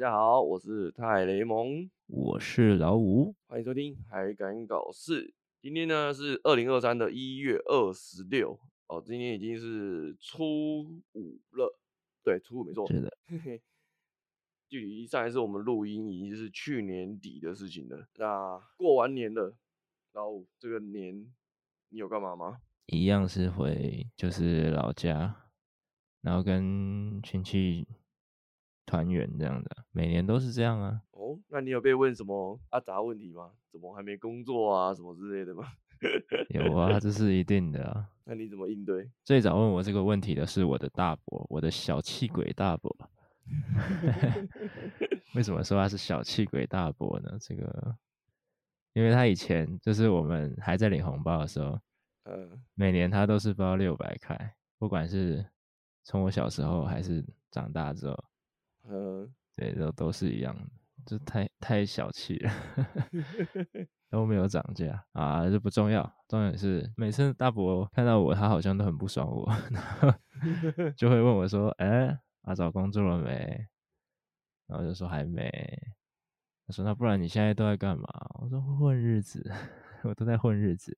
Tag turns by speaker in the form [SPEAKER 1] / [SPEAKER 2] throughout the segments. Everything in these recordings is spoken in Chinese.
[SPEAKER 1] 家好，我是泰雷蒙，
[SPEAKER 2] 我是老五，
[SPEAKER 1] 欢迎收听《还敢搞事》。今天呢是二零二三的一月二十六哦，今天已经是初五了，对，初五没错，
[SPEAKER 2] 是的。
[SPEAKER 1] 嘿嘿，距离上一次我们录音已经是去年底的事情了。那过完年了，老五这个年你有干嘛吗？
[SPEAKER 2] 一样是回就是老家，然后跟亲戚。团员这样的，每年都是这样啊。
[SPEAKER 1] 哦，那你有被问什么阿杂问题吗？怎么还没工作啊？什么之类的吗？
[SPEAKER 2] 有啊，这是一定的啊。
[SPEAKER 1] 那你怎么应对？
[SPEAKER 2] 最早问我这个问题的是我的大伯，我的小气鬼大伯。为什么说他是小气鬼大伯呢？这个，因为他以前就是我们还在领红包的时候，嗯，每年他都是包六百块，不管是从我小时候还是长大之后。嗯，对，都都是一样的，就太太小气了，都没有涨价啊，这不重要，重点是每次大伯看到我，他好像都很不爽我，然后 就会问我说：“哎，啊找工作了没？”然后就说还没。他说：“那不然你现在都在干嘛？”我说：“混日子，我都在混日子。”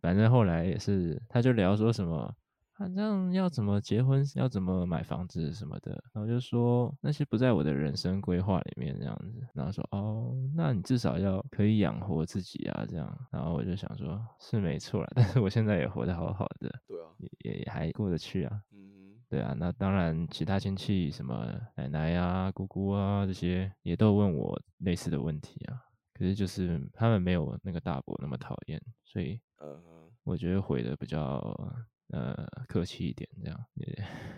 [SPEAKER 2] 反正后来也是，他就聊说什么。反正要怎么结婚，要怎么买房子什么的，然后就说那些不在我的人生规划里面这样子。然后说哦，那你至少要可以养活自己啊，这样。然后我就想说，是没错啦，但是我现在也活得好好的，
[SPEAKER 1] 对啊，
[SPEAKER 2] 也也还过得去啊。
[SPEAKER 1] 嗯，
[SPEAKER 2] 对啊。那当然，其他亲戚什么奶奶啊、姑姑啊这些，也都问我类似的问题啊。可是就是他们没有那个大伯那么讨厌，所以嗯，我觉得回的比较。呃，客气一点，这样。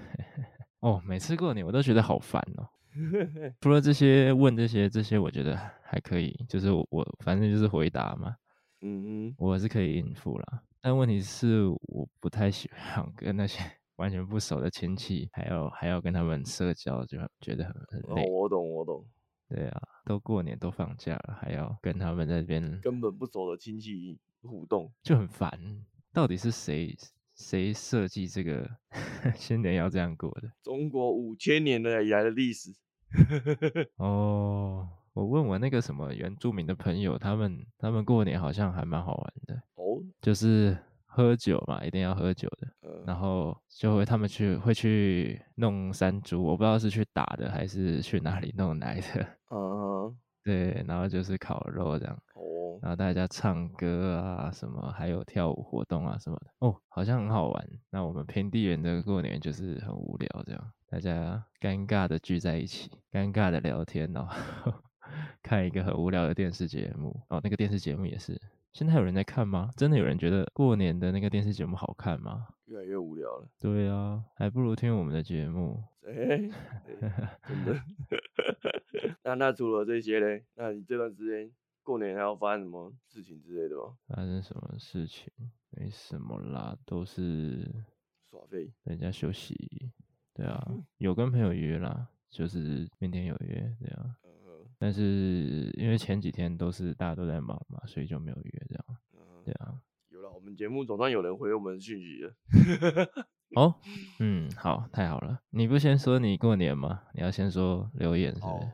[SPEAKER 2] 哦，每次过年我都觉得好烦哦。除了这些问这些这些，我觉得还可以，就是我，我反正就是回答嘛。嗯嗯，我是可以应付啦。但问题是，我不太喜欢 跟那些完全不熟的亲戚，还要还要跟他们社交，就觉得很很累。
[SPEAKER 1] 哦，我懂，我懂。
[SPEAKER 2] 对啊，都过年都放假了，还要跟他们在这边
[SPEAKER 1] 根本不熟的亲戚互动，
[SPEAKER 2] 就很烦。到底是谁？谁设计这个 新年要这样过的？
[SPEAKER 1] 中国五千年的以来的历史。
[SPEAKER 2] 哦，我问我那个什么原住民的朋友，他们他们过年好像还蛮好玩的。哦，就是喝酒嘛，一定要喝酒的。嗯，然后就会他们去会去弄山猪，我不知道是去打的还是去哪里弄来的。嗯，对，然后就是烤肉这样。然后大家唱歌啊，什么还有跳舞活动啊什么的哦，好像很好玩。那我们平地人的过年就是很无聊，这样大家尴尬的聚在一起，尴尬的聊天哦，看一个很无聊的电视节目哦。那个电视节目也是，现在还有人在看吗？真的有人觉得过年的那个电视节目好看吗？
[SPEAKER 1] 越来越无聊了。
[SPEAKER 2] 对啊，还不如听我们的节目。哎，
[SPEAKER 1] 真的。那那除了这些嘞？那你这段时间？过年还要发生什么事情之类的吗？
[SPEAKER 2] 发生什么事情？没什么啦，都是
[SPEAKER 1] 耍废，
[SPEAKER 2] 人家休息。对啊，嗯、有跟朋友约啦，就是明天有约这样。嗯、但是因为前几天都是大家都在忙嘛，所以就没有约这样。嗯、对啊，
[SPEAKER 1] 有了，我们节目总算有人回我们讯息了。
[SPEAKER 2] 哦，嗯，好，太好了。你不先说你过年吗？你要先说留言是不是？哦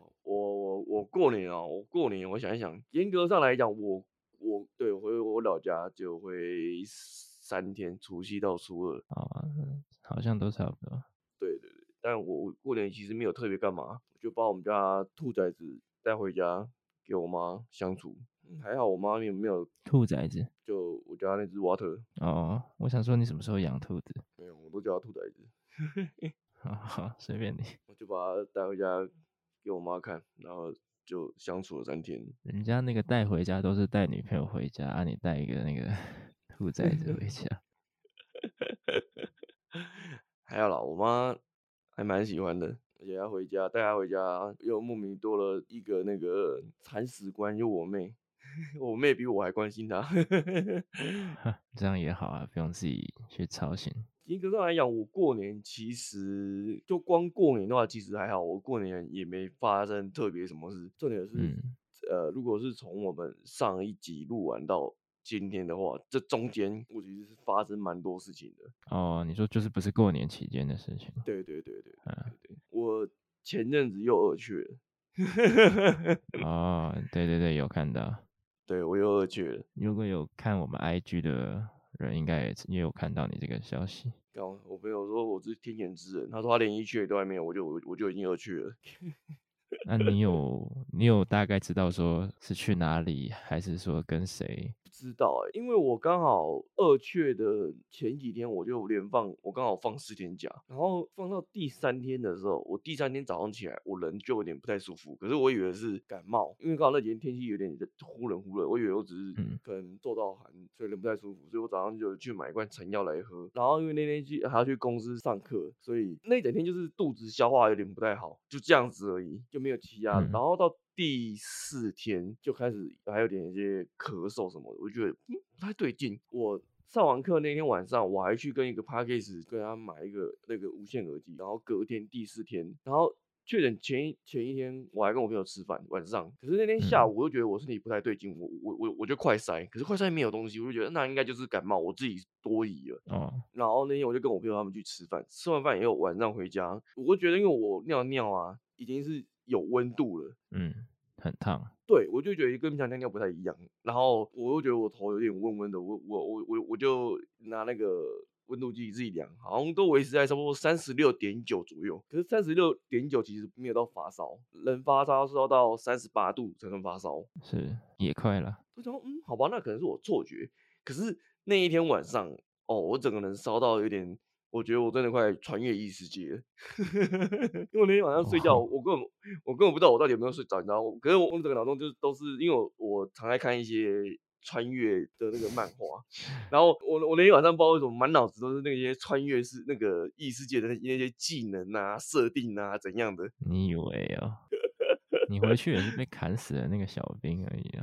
[SPEAKER 1] 过年啊、喔，我过年，我想一想，严格上来讲，我我对我回我老家就会三天，除夕到初二
[SPEAKER 2] 啊，好像都差不多。
[SPEAKER 1] 对对对，但我过年其实没有特别干嘛，就把我们家兔崽子带回家给我妈相处。还好我妈没有没有
[SPEAKER 2] 兔崽子，
[SPEAKER 1] 就我家那只瓦特。
[SPEAKER 2] 哦，我想说你什么时候养兔子？
[SPEAKER 1] 没有，我都叫它兔崽子。
[SPEAKER 2] 好好，随便你。
[SPEAKER 1] 我就把它带回家给我妈看，然后。就相处了三天，
[SPEAKER 2] 人家那个带回家都是带女朋友回家，啊，你带一个那个兔崽子回家，
[SPEAKER 1] 还有啦，我妈还蛮喜欢的，而且她回家带她回家，又莫名多了一个那个铲屎官，就我妹，我妹比我还关心她，
[SPEAKER 2] 这样也好啊，不用自己去操心。
[SPEAKER 1] 严格上来讲，我过年其实就光过年的话，其实还好。我过年也没发生特别什么事。重点是，嗯、呃，如果是从我们上一集录完到今天的话，这中间我其实是发生蛮多事情的。
[SPEAKER 2] 哦，你说就是不是过年期间的事情？
[SPEAKER 1] 对对对对对对，我前阵子又二去了。
[SPEAKER 2] 哦，对对对，有看到，
[SPEAKER 1] 对我又二去了。
[SPEAKER 2] 如果有看我们 IG 的人，应该也也有看到你这个消息。
[SPEAKER 1] 刚我朋友说我是天选之人，他说他连一区都还没有，我就我我就已经二区了。
[SPEAKER 2] 那你有你有大概知道说是去哪里，还是说跟谁？
[SPEAKER 1] 不知道哎、欸，因为我刚好二确的前几天我就连放，我刚好放四天假，然后放到第三天的时候，我第三天早上起来，我人就有点不太舒服，可是我以为是感冒，因为刚好那几天天气有点忽冷忽热，我以为我只是可能受到寒，所以人不太舒服，所以我早上就去买一罐成药来喝，然后因为那天去还要去公司上课，所以那一整天就是肚子消化有点不太好，就这样子而已，就没有其他，然后到。第四天就开始还有点一些咳嗽什么的，我觉得嗯不太对劲。我上完课那天晚上，我还去跟一个 Podcast 跟他买一个那个无线耳机，然后隔天第四天，然后确诊前一前一天我还跟我朋友吃饭晚上，可是那天下午我就觉得我身体不太对劲，我我我我就快塞，可是快塞没有东西，我就觉得那应该就是感冒，我自己多疑了。哦。然后那天我就跟我朋友他们去吃饭，吃完饭以后晚上回家，我就觉得因为我尿尿啊已经是。有温度了，
[SPEAKER 2] 嗯，很烫，对，
[SPEAKER 1] 我就觉得跟平常尿尿不太一样，然后我又觉得我头有点温温的，我我我我我就拿那个温度计自己量，好像都维持在差不多三十六点九左右，可是三十六点九其实没有到发烧，人发烧是要到三十八度才能发烧，
[SPEAKER 2] 是也快了，
[SPEAKER 1] 我想说嗯，好吧，那可能是我错觉，可是那一天晚上，哦，我整个人烧到有点。我觉得我真的快穿越异世界了，因为我那天晚上睡觉，我根本我根本不知道我到底有没有睡着，你知道吗？可是我整个脑中就是都是因为我我常爱看一些穿越的那个漫画，然后我我那天晚上不知道为什么满脑子都是那些穿越是那个异世界的那些技能啊、设定啊怎样的？
[SPEAKER 2] 你以为啊？你回去也是被砍死的那个小兵而已啊。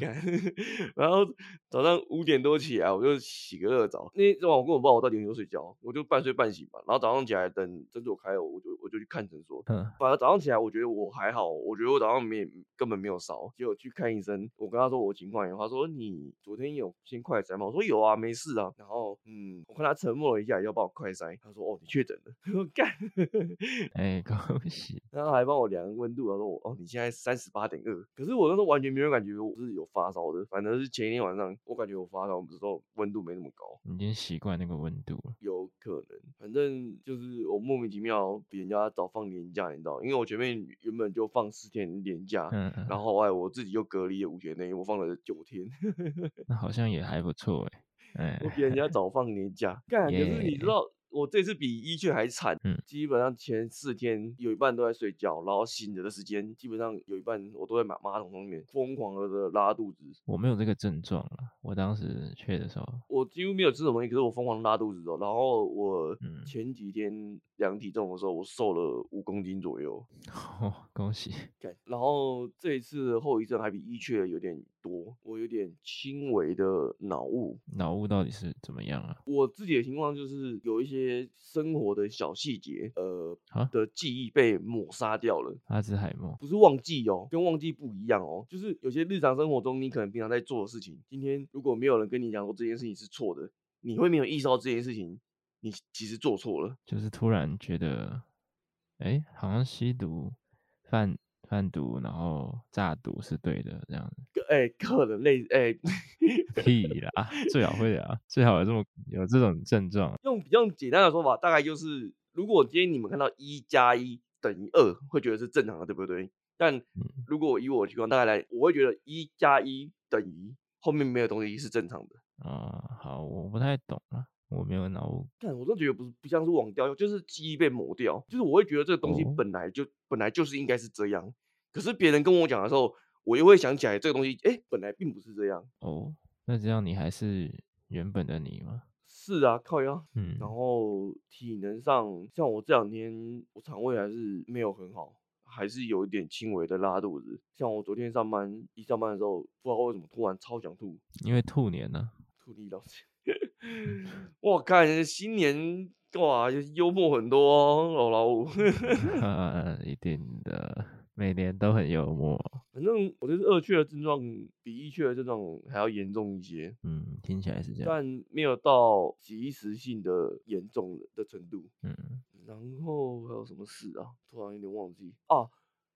[SPEAKER 1] 然后早上五点多起来，我就洗个热澡。那天晚我跟我爸我到底有没有睡觉，我就半睡半醒吧。然后早上起来等诊所开了，我就我就去看诊所。嗯。反正早上起来，我觉得我还好，我觉得我早上没根本没有烧。结果去看医生，我跟他说我情况，他说你昨天有先快筛吗？我说有啊，没事啊。然后嗯，我看他沉默了一下，要帮我快筛。他说哦，你确诊了。我干。
[SPEAKER 2] 哎，恭喜。
[SPEAKER 1] 然后还帮我量温度，他说哦，你现在三十八点二，可是我那时候完全没有感觉我是有发烧的，反正是前一天晚上我感觉我发烧，不知道温度没那么高，
[SPEAKER 2] 你已经习惯那个温度了，
[SPEAKER 1] 有可能，反正就是我莫名其妙比人家早放年假，你知道，因为我前面原本就放四天年假，嗯嗯，然。后后来我自己又隔离了五天内，我放了九天，
[SPEAKER 2] 那好像也还不错哎，
[SPEAKER 1] 我比人家早放年假，干，可是你知道。我这次比一确还惨，嗯，基本上前四天有一半都在睡觉，然后醒着的时间基本上有一半我都在马马桶上面疯狂的拉肚子。
[SPEAKER 2] 我没有这个症状了，我当时确的时候，
[SPEAKER 1] 我几乎没有吃什么东西，可是我疯狂拉肚子哦。然后我前几天量体重的时候，我瘦了五公斤左右。
[SPEAKER 2] 哦，恭喜！
[SPEAKER 1] 然后这一次后遗症还比一确有点多，我有点轻微的脑雾。
[SPEAKER 2] 脑雾到底是怎么样啊？
[SPEAKER 1] 我自己的情况就是有一些。生活的小细节，呃，的记忆被抹杀掉了。
[SPEAKER 2] 阿兹海默
[SPEAKER 1] 不是忘记哦，跟忘记不一样哦。就是有些日常生活中，你可能平常在做的事情，今天如果没有人跟你讲说这件事情是错的，你会没有意识到这件事情，你其实做错了。
[SPEAKER 2] 就是突然觉得，哎、欸，好像吸毒、贩贩毒，然后诈赌是对的，这样子。
[SPEAKER 1] 哎、欸，可能类哎。欸
[SPEAKER 2] 屁啦，最好会啊，最好有这么有这种症状。
[SPEAKER 1] 用比较简单的说法，大概就是，如果今天你们看到一加一等于二，会觉得是正常的，对不对？但如果以我的情况，大概来，我会觉得一加一等于后面没有东西是正常的。
[SPEAKER 2] 啊、嗯，好，我不太懂啊，我没有脑雾。
[SPEAKER 1] 但我真的觉得不是不像是忘掉，就是记忆被抹掉，就是我会觉得这个东西本来就、哦、本来就是应该是这样，可是别人跟我讲的时候，我又会想起来这个东西，哎、欸，本来并不是这样。
[SPEAKER 2] 哦。那这样你还是原本的你吗？
[SPEAKER 1] 是啊，靠腰。嗯，然后体能上，像我这两天我肠胃还是没有很好，还是有一点轻微的拉肚子。像我昨天上班一上班的时候，不知道为什么突然超想吐，
[SPEAKER 2] 因为兔年呢、啊，
[SPEAKER 1] 兔年老师，我看新年哇幽默很多、哦，老老五，
[SPEAKER 2] 一定的。每年都很幽默，
[SPEAKER 1] 反正我觉得二雀的症状比一雀的症状还要严重一些。
[SPEAKER 2] 嗯，听起来是这样，
[SPEAKER 1] 但没有到即时性的严重的程度。嗯，然后还有什么事啊？突然有点忘记啊。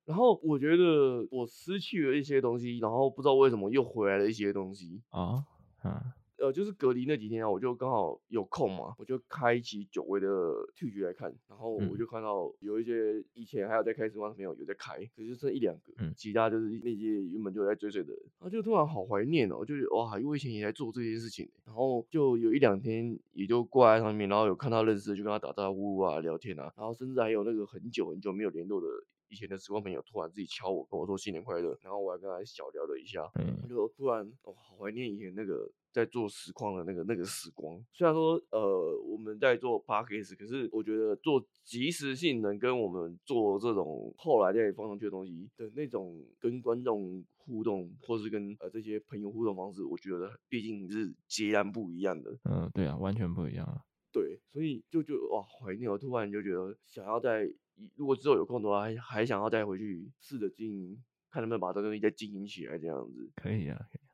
[SPEAKER 1] 然后我觉得我失去了一些东西，然后不知道为什么又回来了一些东西
[SPEAKER 2] 啊，嗯。
[SPEAKER 1] 呃，就是隔离那几天啊，我就刚好有空嘛，我就开启久违的 Twitch 来看，然后我就看到有一些以前还有在开实况的朋友有在开，可是就剩一两个，嗯，其他就是那些原本就在追随的人，然后就突然好怀念哦，就是哇，因为以前也在做这件事情，然后就有一两天也就挂在上面，然后有看到认识的就跟他打招呼啊，聊天啊，然后甚至还有那个很久很久没有联络的。以前的时光朋友突然自己敲我，跟我说新年快乐，然后我还跟他小聊了一下，嗯，就突然哦，好怀念以前那个在做实况的那个那个时光。虽然说呃我们在做 Podcast，可是我觉得做即时性能跟我们做这种后来再放上去的东西的那种跟观众互动，或是跟呃这些朋友互动方式，我觉得毕竟是截然不一样的。
[SPEAKER 2] 嗯，对啊，完全不一样啊。
[SPEAKER 1] 对，所以就就哇怀念，我突然就觉得想要在。如果之后有空的话，还还想要再回去试着经营，看能不能把这个东西再经营起来，这样子。
[SPEAKER 2] 可以啊，可以。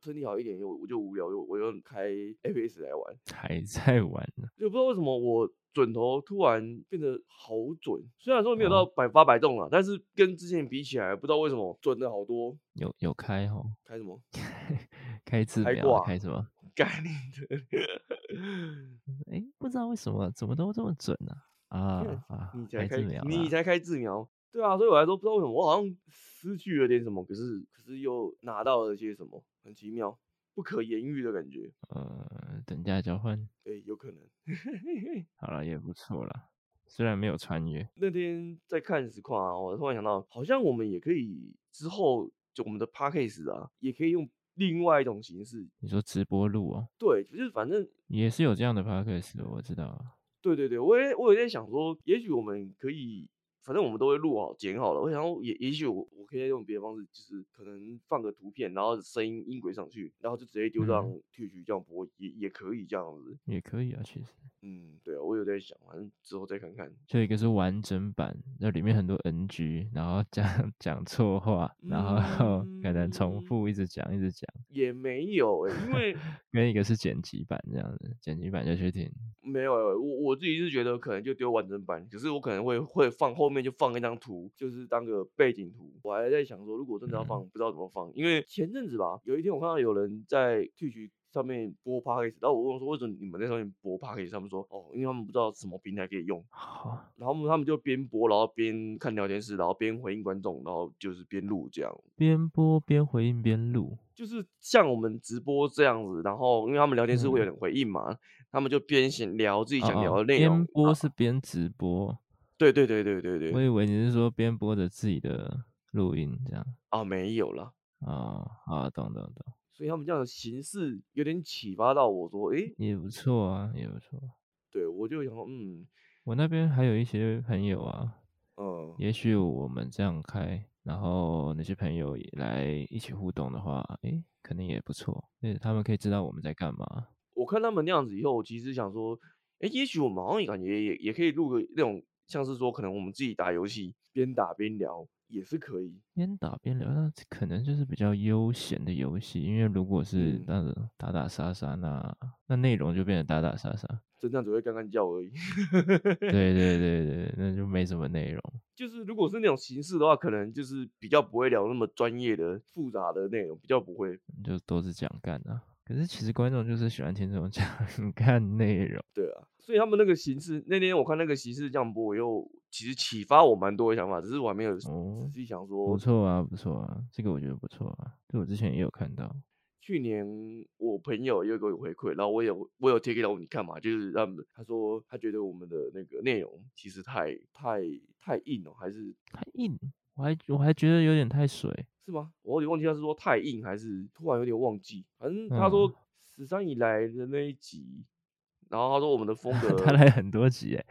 [SPEAKER 1] 身体好一点，又我就无聊，又我又开 FPS 来玩，
[SPEAKER 2] 还在玩呢。
[SPEAKER 1] 就不知道为什么我准头突然变得好准，虽然说没有到百发百中啊，哦、但是跟之前比起来，不知道为什么准的好多。
[SPEAKER 2] 有有开哈？
[SPEAKER 1] 开什么？
[SPEAKER 2] 开字开挂？开什么？
[SPEAKER 1] 概念 的。
[SPEAKER 2] 哎，不知道为什么怎么都这么准呢、啊？啊啊！
[SPEAKER 1] 你才开，你才开自瞄，对啊，所以我来说不知道为什么我好像失去了点什么，可是可是又拿到了些什么，很奇妙，不可言喻的感觉。
[SPEAKER 2] 呃，等价交换，
[SPEAKER 1] 对，有可能。
[SPEAKER 2] 好了，也不错啦，虽然没有穿越。
[SPEAKER 1] 那天在看实况啊，我突然想到，好像我们也可以之后就我们的 Podcast 啊，也可以用另外一种形式。
[SPEAKER 2] 你说直播录啊？
[SPEAKER 1] 对，就是反正
[SPEAKER 2] 也是有这样的 Podcast，我知道啊。
[SPEAKER 1] 对对对，我也我有在想说，也许我们可以，反正我们都会录好剪好了。我想也也许我我可以用别的方式，就是可能放个图片，然后声音音轨上去，然后就直接丢上 Twitch 这样播，也也可以这样子。
[SPEAKER 2] 也可以啊，其实。
[SPEAKER 1] 嗯，对啊，我有在想，反正之后再看看。
[SPEAKER 2] 就一个是完整版，那里面很多 NG，然后讲讲错话，然后可能重复一直讲一直讲。
[SPEAKER 1] 也没有哎、欸，因为
[SPEAKER 2] 跟一个是剪辑版这样子，剪辑版就去听。
[SPEAKER 1] 没有、欸，我我自己是觉得可能就丢完整版，可是我可能会会放后面就放一张图，就是当个背景图。我还在想说，如果真的要放，嗯、不知道怎么放，因为前阵子吧，有一天我看到有人在 Twitch 上面播 Podcast，然后我问说，为什么你们在上面播 Podcast？他们说哦，因为他们不知道什么平台可以用，然后他们就边播，然后边看聊天室，然后边回应观众，然后就是边录这样。
[SPEAKER 2] 边播边回应边录，
[SPEAKER 1] 就是像我们直播这样子。然后因为他们聊天室会有点回应嘛。嗯他们就边想聊自己想聊的内容，边
[SPEAKER 2] 播是边直播，
[SPEAKER 1] 对对对对对对。
[SPEAKER 2] 我以为你是说边播着自己的录音这样
[SPEAKER 1] 啊，没有了
[SPEAKER 2] 啊啊，懂懂懂。
[SPEAKER 1] 所以他们这样的形式有点启发到我说，诶，
[SPEAKER 2] 也不错啊，也不错。
[SPEAKER 1] 对，我就想说，嗯，
[SPEAKER 2] 我那边还有一些朋友啊，
[SPEAKER 1] 嗯，
[SPEAKER 2] 也许我们这样开，然后那些朋友也来一起互动的话，诶，肯定也不错，对，他们可以知道我们在干嘛。
[SPEAKER 1] 我看他们那样子以后，我其实想说，哎、欸，也许我们好像也感觉也也可以录个那种，像是说可能我们自己打游戏，边打边聊也是可以。
[SPEAKER 2] 边打边聊，那可能就是比较悠闲的游戏，因为如果是那种打打杀杀，那那内容就变得打打杀杀，
[SPEAKER 1] 真的只会干干叫而已。
[SPEAKER 2] 对对 对对，那就没什么内容。
[SPEAKER 1] 就是如果是那种形式的话，可能就是比较不会聊那么专业的复杂的内容，比较不会，
[SPEAKER 2] 就都是讲干的。可是其实观众就是喜欢听这种 讲看内容，
[SPEAKER 1] 对啊，所以他们那个形式，那天我看那个形式这样播，我又其实启发我蛮多的想法，只是我还没有仔细想说。
[SPEAKER 2] 不错啊，不错啊，这个我觉得不错啊，这我之前也有看到。
[SPEAKER 1] 去年我朋友又给我回馈，然后我有我有贴给到你看嘛，就是他们他说他觉得我们的那个内容其实太太太硬了，还是
[SPEAKER 2] 太硬，我还我还觉得有点太水。
[SPEAKER 1] 是吗？我有点忘记他是说太硬还是突然有点忘记。反正他说十三以来的那一集，嗯、然后他说我们的风 格，
[SPEAKER 2] 他来很多集哎，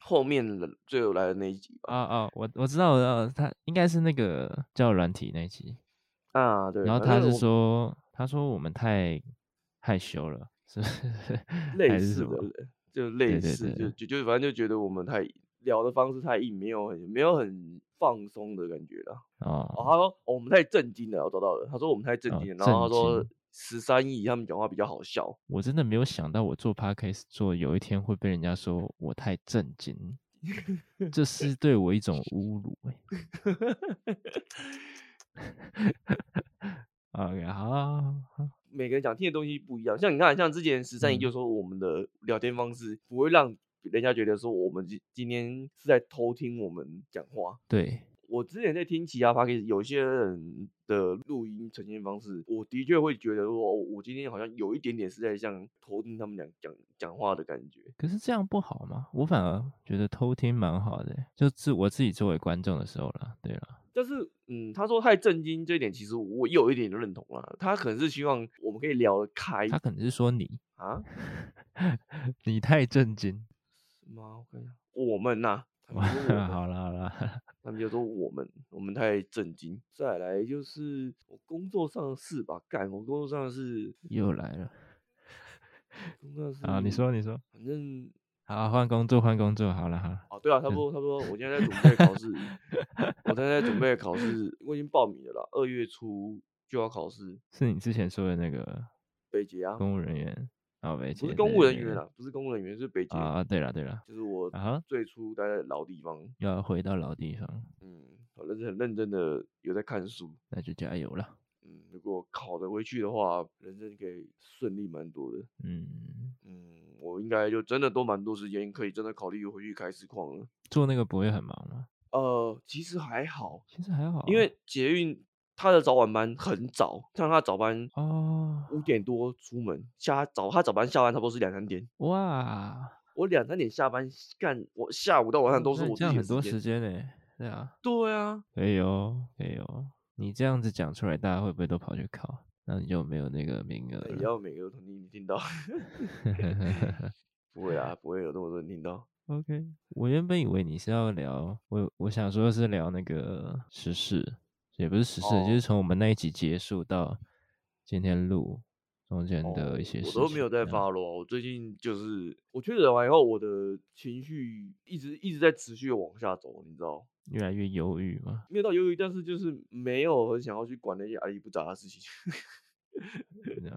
[SPEAKER 1] 后面的最后来的那一集吧。
[SPEAKER 2] 啊啊，我我知道我知道，他应该是那个叫软体那一集
[SPEAKER 1] 啊。对。
[SPEAKER 2] 然后他是说，他说我们太害羞了，是不是？
[SPEAKER 1] 类似的，就类似，就就就反正就觉得我们太聊的方式太硬，没有很没有很。放松的感觉了
[SPEAKER 2] 啊，
[SPEAKER 1] 哦，他说、哦、我们太震惊了，我找到了。他说我们太震惊然后他说十三亿他们讲话比较好笑。
[SPEAKER 2] 我真的没有想到我做 podcast 做有一天会被人家说我太震惊，这是对我一种侮辱哎。OK，好，好，
[SPEAKER 1] 每个人想听的东西不一样，像你看，像之前十三姨就说我们的聊天方式不会让人家觉得说我们今今天是在偷听我们讲话。
[SPEAKER 2] 对。
[SPEAKER 1] 我之前在听其他 podcast，有些人的录音呈现方式，我的确会觉得说，我今天好像有一点点是在像偷听他们俩讲讲话的感觉。
[SPEAKER 2] 可是这样不好吗？我反而觉得偷听蛮好的，就是我自己作为观众的时候了。对了，
[SPEAKER 1] 但是，嗯，他说太震惊这一点，其实我有一点认同了。他可能是希望我们可以聊得开，
[SPEAKER 2] 他可能是说你
[SPEAKER 1] 啊，
[SPEAKER 2] 你太震惊，
[SPEAKER 1] 是吗？我看一下，我们呐、啊。
[SPEAKER 2] 好了好了，
[SPEAKER 1] 他们就说我们我们太震惊。再来就是我工作上的事吧，干我工作上的事
[SPEAKER 2] 又来了。
[SPEAKER 1] 工作上
[SPEAKER 2] 啊，你说你说，
[SPEAKER 1] 反正
[SPEAKER 2] 好换工作换工作，好了好了。
[SPEAKER 1] 哦，对啊，差不多差不多，我现在在准备考试，我现在在准备考试，我已经报名了啦，二月初就要考试。
[SPEAKER 2] 是你之前说的那个
[SPEAKER 1] 北捷啊，
[SPEAKER 2] 公务人员。啊，不
[SPEAKER 1] 是公务人员啦，不是公务人员，是北京
[SPEAKER 2] 啊。对了对了，
[SPEAKER 1] 就是我啊，最初待在老地方，
[SPEAKER 2] 要回到老地方。
[SPEAKER 1] 嗯，我认真很认真的有在看书，
[SPEAKER 2] 那就加油了。
[SPEAKER 1] 嗯，如果考得回去的话，人生可以顺利蛮多的。
[SPEAKER 2] 嗯
[SPEAKER 1] 嗯，我应该就真的都蛮多时间，可以真的考虑回去开实况了。
[SPEAKER 2] 做那个不会很忙吗？
[SPEAKER 1] 呃，其实还好，
[SPEAKER 2] 其实还好，
[SPEAKER 1] 因为捷运。他的早晚班很早，像他早班
[SPEAKER 2] 哦，
[SPEAKER 1] 五点多出门，下早他早班下班差不多是两三点。
[SPEAKER 2] 哇，
[SPEAKER 1] 我两三点下班干，我下午到晚上都是我。
[SPEAKER 2] 这样很多时间呢，对啊，
[SPEAKER 1] 对啊，
[SPEAKER 2] 可以哦，可以哦。你这样子讲出来，大家会不会都跑去考？那你就没有那个名额了。
[SPEAKER 1] 也要每个同你听到，不会啊，不会有那么多人听到。
[SPEAKER 2] OK，我原本以为你是要聊，我我想说的是聊那个时事。也不是时事，哦、就是从我们那一集结束到今天录中间的一些事情，
[SPEAKER 1] 哦，我都没有在发了。我最近就是我确诊完以后，我的情绪一直一直在持续的往下走，你知道？
[SPEAKER 2] 越来越忧郁嘛？
[SPEAKER 1] 没有到忧郁，但是就是没有很想要去管那些阿里不杂的事情。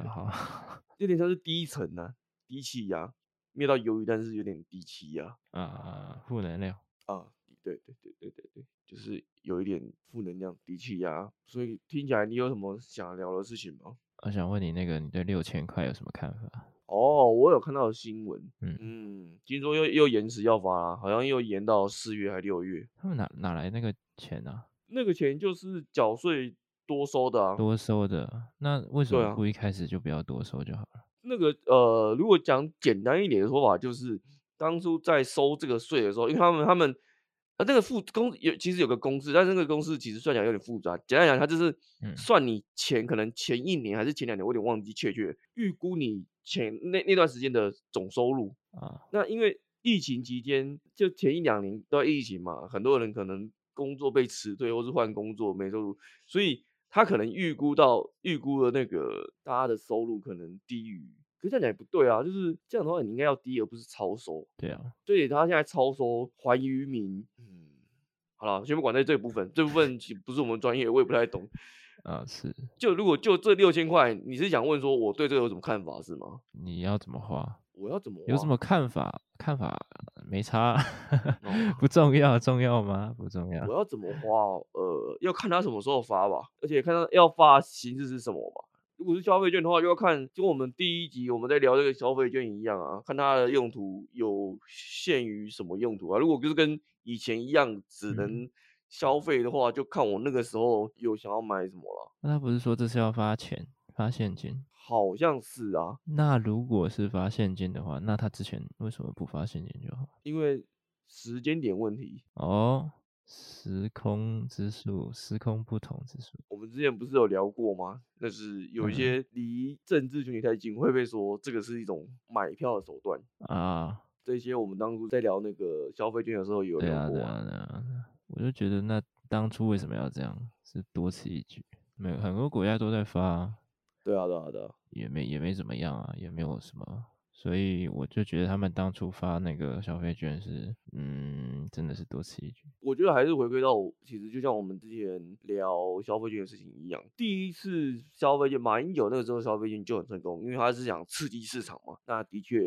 [SPEAKER 2] 好，
[SPEAKER 1] 有点像是低沉啊，低气压，没有到忧郁，但是有点低气压
[SPEAKER 2] 啊，负能量
[SPEAKER 1] 啊，对对对对对对，就是。有一点负能量、低气压，所以听起来你有什么想聊的事情吗？
[SPEAKER 2] 我想问你，那个你对六千块有什么看法？
[SPEAKER 1] 哦，我有看到新闻，
[SPEAKER 2] 嗯
[SPEAKER 1] 嗯，听说又又延迟要发啦，好像又延到四月还六月。
[SPEAKER 2] 他们哪哪来那个钱啊？
[SPEAKER 1] 那个钱就是缴税多收的啊，
[SPEAKER 2] 多收的。那为什么不一开始就不要多收就好了？
[SPEAKER 1] 啊、那个呃，如果讲简单一点的说法，就是当初在收这个税的时候，因为他们他们。啊，那个复公有其实有个公式，但是那个公式其实算起来有点复杂。简单讲，它就是算你前可能前一年还是前两年，我有点忘记确切预估你前那那段时间的总收入
[SPEAKER 2] 啊。
[SPEAKER 1] 那因为疫情期间，就前一两年都在疫情嘛，很多人可能工作被辞退，或是换工作没收入，所以他可能预估到预估的那个大家的收入可能低于。可是这样讲也不对啊，就是这样的话，你应该要低而不是超收。
[SPEAKER 2] 对啊，
[SPEAKER 1] 所以他现在超收还于民。嗯，好了，先不管在这部分，这部分其实不是我们专业，我也不太懂。
[SPEAKER 2] 啊，是。
[SPEAKER 1] 就如果就这六千块，你是想问说我对这个有什么看法是吗？
[SPEAKER 2] 你要怎么花？
[SPEAKER 1] 我要怎么花？
[SPEAKER 2] 有什么看法？看法没差，不重要，重要吗？不重要。
[SPEAKER 1] 我要怎么花？呃，要看他什么时候发吧，而且看他要发形式是什么吧。如果是消费券的话，就要看，就跟我们第一集我们在聊这个消费券一样啊，看它的用途有限于什么用途啊。如果就是跟以前一样只能消费的话，就看我那个时候有想要买什么了。
[SPEAKER 2] 那他不是说这是要发钱发现金？
[SPEAKER 1] 好像是啊。
[SPEAKER 2] 那如果是发现金的话，那他之前为什么不发现金就好？
[SPEAKER 1] 因为时间点问题
[SPEAKER 2] 哦。时空之术，时空不同之术。
[SPEAKER 1] 我们之前不是有聊过吗？那是有一些离政治群体太近，会被说这个是一种买票的手段
[SPEAKER 2] 啊。
[SPEAKER 1] 这些我们当初在聊那个消费券的时候有聊过。
[SPEAKER 2] 对啊，对啊，对啊。我就觉得那当初为什么要这样？是多此一举。没有，很多国家都在发。
[SPEAKER 1] 对啊，对啊，对啊。
[SPEAKER 2] 也没也没怎么样啊，也没有什么。所以我就觉得他们当初发那个消费券是，嗯，真的是多此一举。
[SPEAKER 1] 我觉得还是回归到，其实就像我们之前聊消费券的事情一样，第一次消费券，马英九那个时候消费券就很成功，因为他是想刺激市场嘛。那的确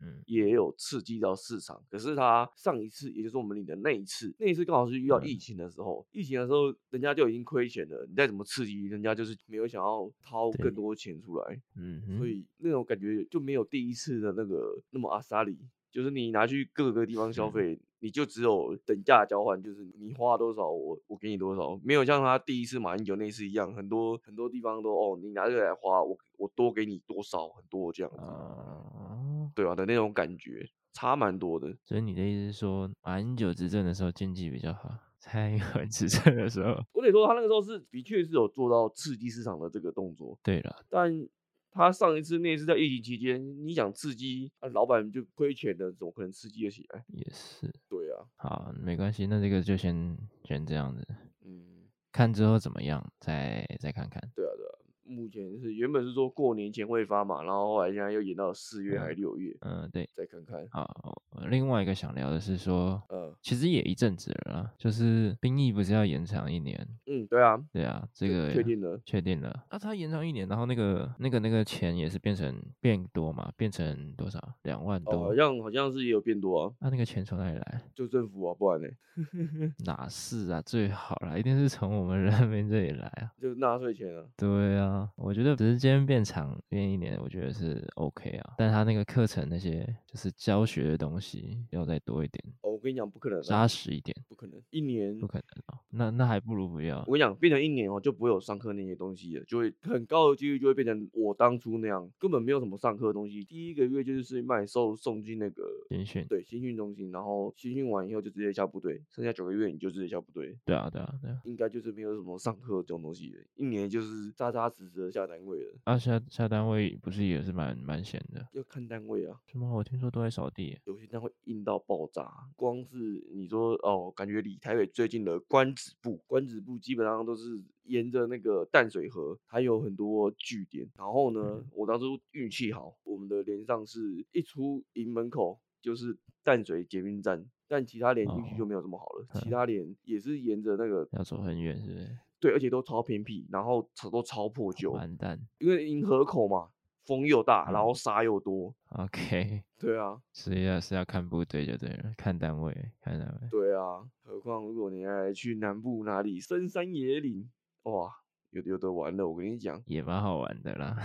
[SPEAKER 1] 嗯，也有刺激到市场。可是他上一次，也就是我们领的那一次，那一次刚好是遇到疫情的时候，疫情的时候人家就已经亏钱了，你再怎么刺激，人家就是没有想要掏更多钱出来。嗯，所以那种感觉就没有第一次的那个那么阿萨里。就是你拿去各个地方消费，嗯、你就只有等价交换，就是你花多少，我我给你多少，没有像他第一次马英九那次一样，很多很多地方都哦，你拿这个来花，我我多给你多少，很多这样子，啊、对吧、啊？的那种感觉差蛮多的。
[SPEAKER 2] 所以你的意思是说，马英九执政的时候经济比较好，蔡英文执政的时候，
[SPEAKER 1] 我得说他那个时候是的确是有做到刺激市场的这个动作。
[SPEAKER 2] 对了，
[SPEAKER 1] 但。他上一次那一次在疫情期间，你想刺激啊，老板就亏钱的，怎么可能刺激得起来？
[SPEAKER 2] 也是，
[SPEAKER 1] 对啊。
[SPEAKER 2] 好，没关系，那这个就先先这样子，嗯，看之后怎么样，再再看看。
[SPEAKER 1] 对啊，对啊。目前是原本是说过年前会发嘛，然后后来现在又延到四月还是六月？
[SPEAKER 2] 嗯，嗯，对，
[SPEAKER 1] 再看看。
[SPEAKER 2] 好，另外一个想聊的是说，呃，其实也一阵子了啦，就是兵役不是要延长一年？
[SPEAKER 1] 嗯，对啊，
[SPEAKER 2] 对啊，这个
[SPEAKER 1] 确定了，
[SPEAKER 2] 确定了。那、啊、他延长一年，然后那个那个那个钱也是变成变多嘛，变成多少？两万多？
[SPEAKER 1] 哦、好像好像是也有变多啊。
[SPEAKER 2] 那、啊、那个钱从哪里来？
[SPEAKER 1] 就政府啊，不然呢？
[SPEAKER 2] 哪是啊？最好啦，一定是从我们人民这里来啊，
[SPEAKER 1] 就纳税钱啊。
[SPEAKER 2] 对啊，我觉得。时间变长变一年，我觉得是 OK 啊，但他那个课程那些就是教学的东西要再多一点。
[SPEAKER 1] 哦，我跟你讲，不可能，
[SPEAKER 2] 扎实一点，
[SPEAKER 1] 不可能，一年
[SPEAKER 2] 不可能哦。那那还不如不要。
[SPEAKER 1] 我跟你讲，变成一年哦，就不会有上课那些东西了，就会很高的几率就会变成我当初那样，根本没有什么上课的东西。第一个月就是卖送送进那个
[SPEAKER 2] 新训，
[SPEAKER 1] 对，新训中心，然后新训完以后就直接下部队，剩下九个月你就直接下部队。
[SPEAKER 2] 对啊，对啊，对啊，
[SPEAKER 1] 应该就是没有什么上课这种东西的，一年就是扎扎实下单位了。
[SPEAKER 2] 啊，下下。单位不是也是蛮蛮闲的，
[SPEAKER 1] 要看单位啊。
[SPEAKER 2] 什么？我听说都在扫地，
[SPEAKER 1] 有些单位硬到爆炸。光是你说哦，感觉离台北最近的关子部，关子部基本上都是沿着那个淡水河，还有很多据点。然后呢，嗯、我当初运气好，我们的连上是一出营门口就是淡水捷运站，但其他连进去就没有这么好了。哦、其他连也是沿着那个
[SPEAKER 2] 要走很远，是不是？
[SPEAKER 1] 对，而且都超偏僻，然后都超破旧。
[SPEAKER 2] 完蛋，
[SPEAKER 1] 因为银河口嘛，风又大，然后沙又多。
[SPEAKER 2] OK，
[SPEAKER 1] 对啊，
[SPEAKER 2] 是要是要看部队就对了，看单位，看单位。
[SPEAKER 1] 对啊，何况如果你还去南部哪里深山野岭，哇，有有的玩的，我跟你讲，
[SPEAKER 2] 也蛮好玩的啦。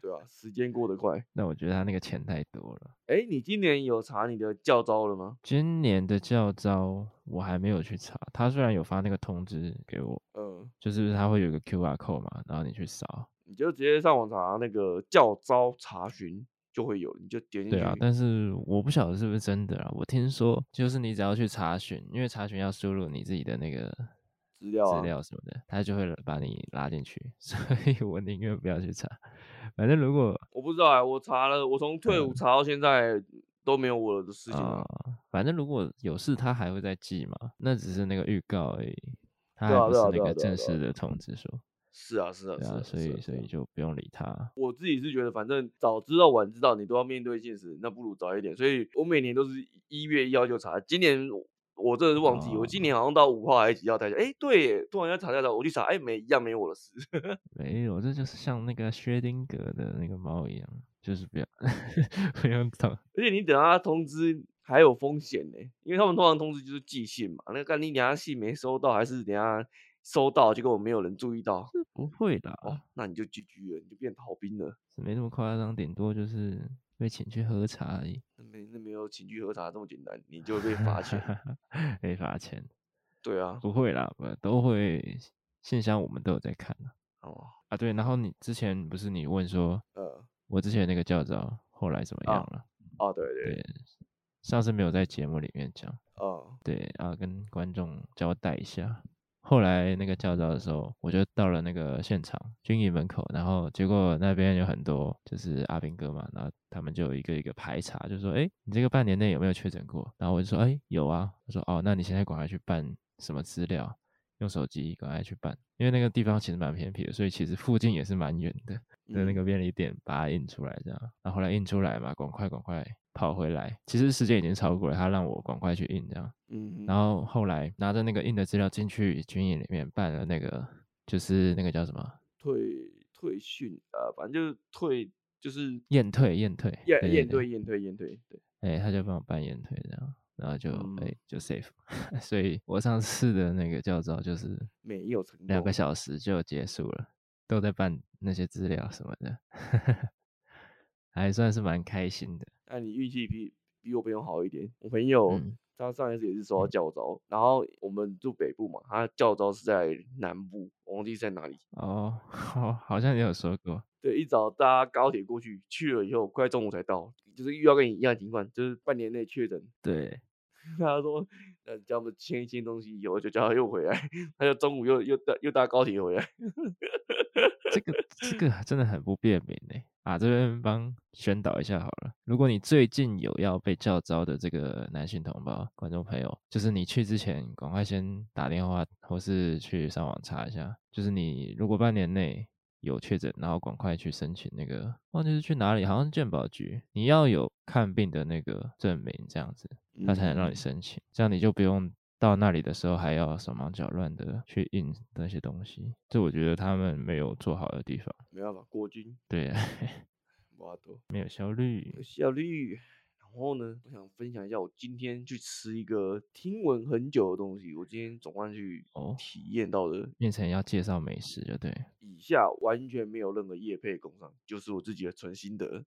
[SPEAKER 1] 对啊，时间过得快。
[SPEAKER 2] 那我觉得他那个钱太多了。
[SPEAKER 1] 哎，你今年有查你的教招了吗？
[SPEAKER 2] 今年的教招我还没有去查。他虽然有发那个通知给我，嗯，就是他会有个 QR code 嘛，然后你去扫，
[SPEAKER 1] 你就直接上网查那个教招查询就会有，你就点进去。
[SPEAKER 2] 对啊，但是我不晓得是不是真的啊。我听说就是你只要去查询，因为查询要输入你自己的那个
[SPEAKER 1] 资料啊，
[SPEAKER 2] 资料什么的，他就会把你拉进去。所以我宁愿不要去查。反正如果
[SPEAKER 1] 我不知道啊，我查了，我从退伍查到现在都没有我的事情啊。
[SPEAKER 2] 嗯，反正如果有事，他还会再寄嘛，那只是那个预告而已，他还不是那个正式的通知书。
[SPEAKER 1] 是啊，是啊，是啊，
[SPEAKER 2] 所以所以就不用理他。
[SPEAKER 1] 我自己是觉得，反正早知道晚知道，你都要面对现实，那不如早一点。所以我每年都是一月一号就查，今年。我真的是忘记，哦、我今年好像到五号还是几号才哎，对，突然间查下来，我去查，哎，没一样没我的事。
[SPEAKER 2] 没有，这就是像那个薛丁格的那个猫一样，就是不要 不要动。
[SPEAKER 1] 而且你等他通知还有风险呢，因为他们通常通知就是寄信嘛，那个你等下信没收到，还是等下收到，结果没有人注意到？
[SPEAKER 2] 不会的，
[SPEAKER 1] 哦，那你就 GG 了，你就变逃兵了。
[SPEAKER 2] 是没那么夸张，顶多就是。被请去喝茶而已，
[SPEAKER 1] 那没那没有请去喝茶这么简单，你就会被罚钱，
[SPEAKER 2] 被罚钱。
[SPEAKER 1] 对啊，
[SPEAKER 2] 不会啦，不都会信箱我们都有在看
[SPEAKER 1] 哦。
[SPEAKER 2] 啊，对，然后你之前不是你问说，呃，我之前那个教招后来怎么样了？
[SPEAKER 1] 哦、啊啊，对对，
[SPEAKER 2] 对，上次没有在节目里面讲，
[SPEAKER 1] 哦、啊，
[SPEAKER 2] 对啊，跟观众交代一下。后来那个教招的时候，我就到了那个现场军营门口，然后结果那边有很多就是阿兵哥嘛，然后他们就一个一个排查，就说：“哎，你这个半年内有没有确诊过？”然后我就说：“哎，有啊。”他说：“哦，那你现在赶快去办什么资料，用手机赶快去办，因为那个地方其实蛮偏僻的，所以其实附近也是蛮远的的那个便利店，把它印出来这样。然后后来印出来嘛，赶快赶快。”跑回来，其实时间已经超过了，他让我赶快去印这样。嗯，然后后来拿着那个印的资料进去军营里面办了那个，就是那个叫什么？
[SPEAKER 1] 退退训啊，反正就是退就是
[SPEAKER 2] 验退验退
[SPEAKER 1] 验验退验退验退，对，
[SPEAKER 2] 哎，他就帮我办验退这样，然后就哎就 safe，所以我上次的那个教招就是
[SPEAKER 1] 没有成
[SPEAKER 2] 两个小时就结束了，都在办那些资料什么的，还算是蛮开心的。
[SPEAKER 1] 那你运气比比我朋友好一点，我朋友。他上一次也是收到教招，嗯、然后我们住北部嘛，他教招是在南部，我忘记在哪里。
[SPEAKER 2] 哦，好，好像也有说过。
[SPEAKER 1] 对，一早搭高铁过去，去了以后快中午才到，就是遇到跟你一样的情况，就是半年内确诊。
[SPEAKER 2] 对，
[SPEAKER 1] 他说，呃，叫我们签一签东西以后，就叫他又回来，他就中午又又搭又搭高铁回来。
[SPEAKER 2] 这个这个真的很不便民呢。啊，这边帮宣导一下好了。如果你最近有要被叫招的这个男性同胞、观众朋友，就是你去之前，赶快先打电话或是去上网查一下。就是你如果半年内有确诊，然后赶快去申请那个，忘记是去哪里，好像是健保局，你要有看病的那个证明，这样子他才能让你申请，这样你就不用。到那里的时候还要手忙脚乱的去印那些东西，这我觉得他们没有做好的地方。
[SPEAKER 1] 没办法，国军。
[SPEAKER 2] 对，没有效率。
[SPEAKER 1] 有效率。然后呢，我想分享一下我今天去吃一个听闻很久的东西，我今天总算去体验到的。
[SPEAKER 2] 变成要介绍美食，就对。
[SPEAKER 1] 以下完全没有任何业配工商，就是我自己的纯心得。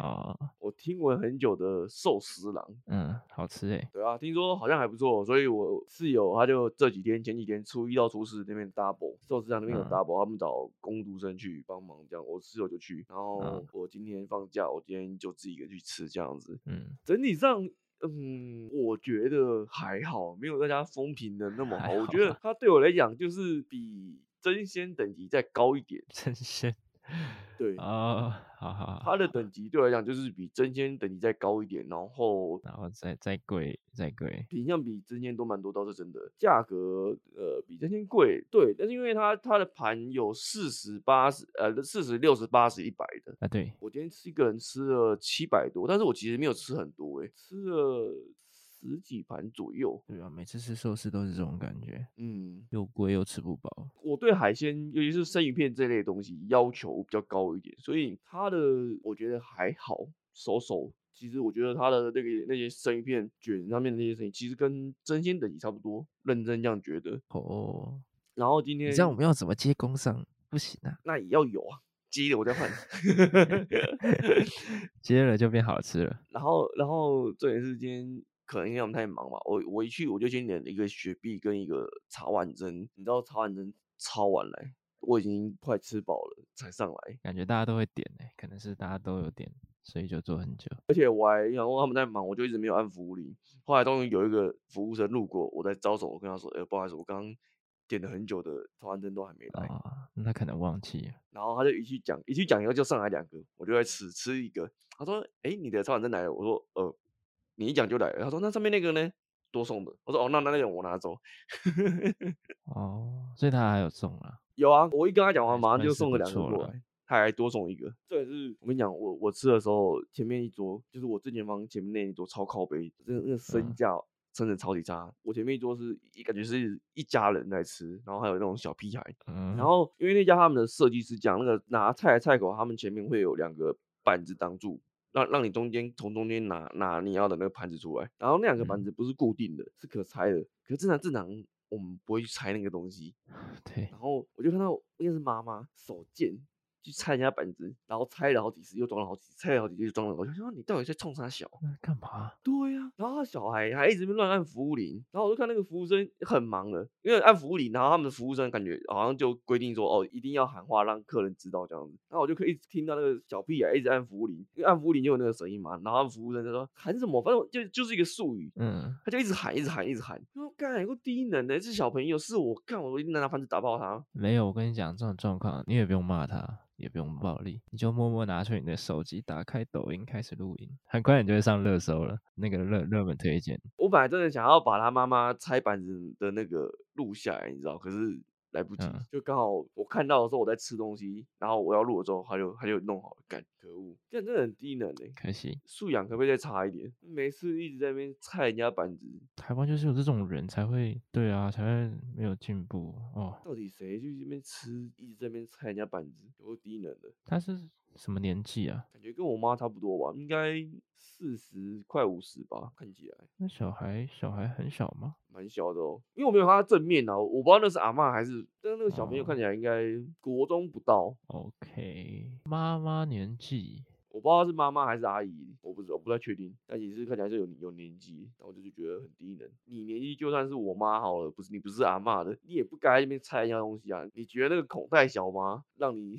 [SPEAKER 1] 啊，我听闻很久的寿司郎，
[SPEAKER 2] 嗯，好吃哎。
[SPEAKER 1] 对啊，听说好像还不错，所以我室友他就这几天前几天初一到初四那边 double 寿司郎那边有 double，、嗯、他们找工读生去帮忙，这样我室友就去。然后我今天放假，我今天就自己一个去吃这样子。嗯，整体上，嗯，我觉得还好，没有大家风评的那么好。好我觉得它对我来讲就是比。真仙等级再高一点，
[SPEAKER 2] 争鲜，
[SPEAKER 1] 对
[SPEAKER 2] 啊，好好好，
[SPEAKER 1] 它的等级对我来讲就是比真鲜等级再高一点，然后
[SPEAKER 2] 然后再再贵再贵，
[SPEAKER 1] 品相比真鲜多蛮多，倒是真的。价格呃比真鲜贵，对，但是因为它它的盘有四十八十呃四十六十八十一百的
[SPEAKER 2] 啊，对
[SPEAKER 1] 我今天吃一个人吃了七百多，但是我其实没有吃很多诶、欸，吃了。十几盘左右，
[SPEAKER 2] 对啊，每次吃寿司都是这种感觉，嗯，又贵又吃不饱。
[SPEAKER 1] 我对海鲜，尤其是生鱼片这类东西要求比较高一点，所以它的我觉得还好，熟熟。其实我觉得它的那个那些生鱼片卷上面的那些生鱼，其实跟真鲜等级差不多，认真这样觉得。哦，然后今天
[SPEAKER 2] 你知道我们要怎么接工上？不行啊，
[SPEAKER 1] 那也要有啊，接了我再换，
[SPEAKER 2] 接了就变好吃了。
[SPEAKER 1] 然后，然后重点是今天。可能因为我们太忙吧，我我一去我就先点了一个雪碧跟一个茶碗蒸，你知道茶碗蒸超晚来，我已经快吃饱了才上来，
[SPEAKER 2] 感觉大家都会点哎，可能是大家都有点，所以就做很久。
[SPEAKER 1] 而且我还想问他们在忙，我就一直没有按服务铃，后来终于有一个服务生路过，我在招手，我跟他说，哎，不好意思，我刚刚点了很久的茶碗蒸都还没来，
[SPEAKER 2] 啊，那他可能忘记了。
[SPEAKER 1] 然后他就一去讲，一去讲以后就上来两个，我就在吃吃一个，他说，哎，你的茶碗蒸来了，我说，呃。你一讲就来了，他说那上面那个呢？多送的。我说哦，那那那个我拿走。
[SPEAKER 2] 哦，所以他还有送啊？
[SPEAKER 1] 有啊，我一跟他讲完，马上就送了两个过来，他还多送一个。这也是我跟你讲，我我吃的时候，前面一桌就是我正前方前面那一桌超靠背，那个那个身价真的超级差。嗯、我前面一桌是一感觉是一家人在吃，然后还有那种小屁孩。嗯、然后因为那家他们的设计师讲，那个拿菜的菜口，他们前面会有两个板子挡住。让让你中间从中间拿拿你要的那个盘子出来，然后那两个盘子不是固定的，嗯、是可拆的。可是正常正常我们不会去拆那个东西。
[SPEAKER 2] 对。
[SPEAKER 1] 然后我就看到应该是妈妈手贱。去拆人家板子，然后拆了好几次，又装了好几次，拆了好几次又装了。我就说你到底在冲啥小？
[SPEAKER 2] 干嘛？
[SPEAKER 1] 对呀、啊。然后他小孩还一直乱按服务铃，然后我就看那个服务生很忙了，因为按服务铃，然后他们的服务生感觉好像就规定说哦，一定要喊话让客人知道这样子。然后我就可以一直听到那个小屁孩一直按服务铃，因为按服务铃就有那个声音嘛。然后服务生就说喊什么，反正就就是一个术语，嗯，他就一直喊，一直喊，一直喊。我说干，有个低能的，这小朋友是我干，我一定拿盘子打爆他。
[SPEAKER 2] 没有，我跟你讲这种状况，你也不用骂他。也不用暴力，你就默默拿出你的手机，打开抖音，开始录音，很快你就会上热搜了。那个热热门推荐，我
[SPEAKER 1] 本来真的想要把他妈妈拆板子的那个录下来，你知道，可是。来不及，嗯、就刚好我看到的时候我在吃东西，然后我要录的时候，他就他就弄好了，干，可恶，这样真的很低能哎，
[SPEAKER 2] 可惜
[SPEAKER 1] 素养可不可以再差一点？每次一直在那边踩人家板子，
[SPEAKER 2] 台湾就是有这种人才会，对啊，才会没有进步哦。
[SPEAKER 1] 到底谁去这边吃，一直在那边踩人家板子，有低能的？
[SPEAKER 2] 他是什么年纪啊？
[SPEAKER 1] 感觉跟我妈差不多吧，应该四十快五十吧，看起来。
[SPEAKER 2] 那小孩小孩很小吗？
[SPEAKER 1] 蛮小的哦，因为我没有看他正面啊，我不知道那是阿嬷还是，但是那个小朋友看起来应该国中不到。
[SPEAKER 2] 哦、OK，妈妈年纪。
[SPEAKER 1] 我不知道是妈妈还是阿姨，我不知道，我不太确定。但也是看起来是有有年纪，然后我就觉得很低能。你年纪就算是我妈好了，不是你不是阿嬷的，你也不该在那边拆一样东西啊。你觉得那个孔太小吗？让你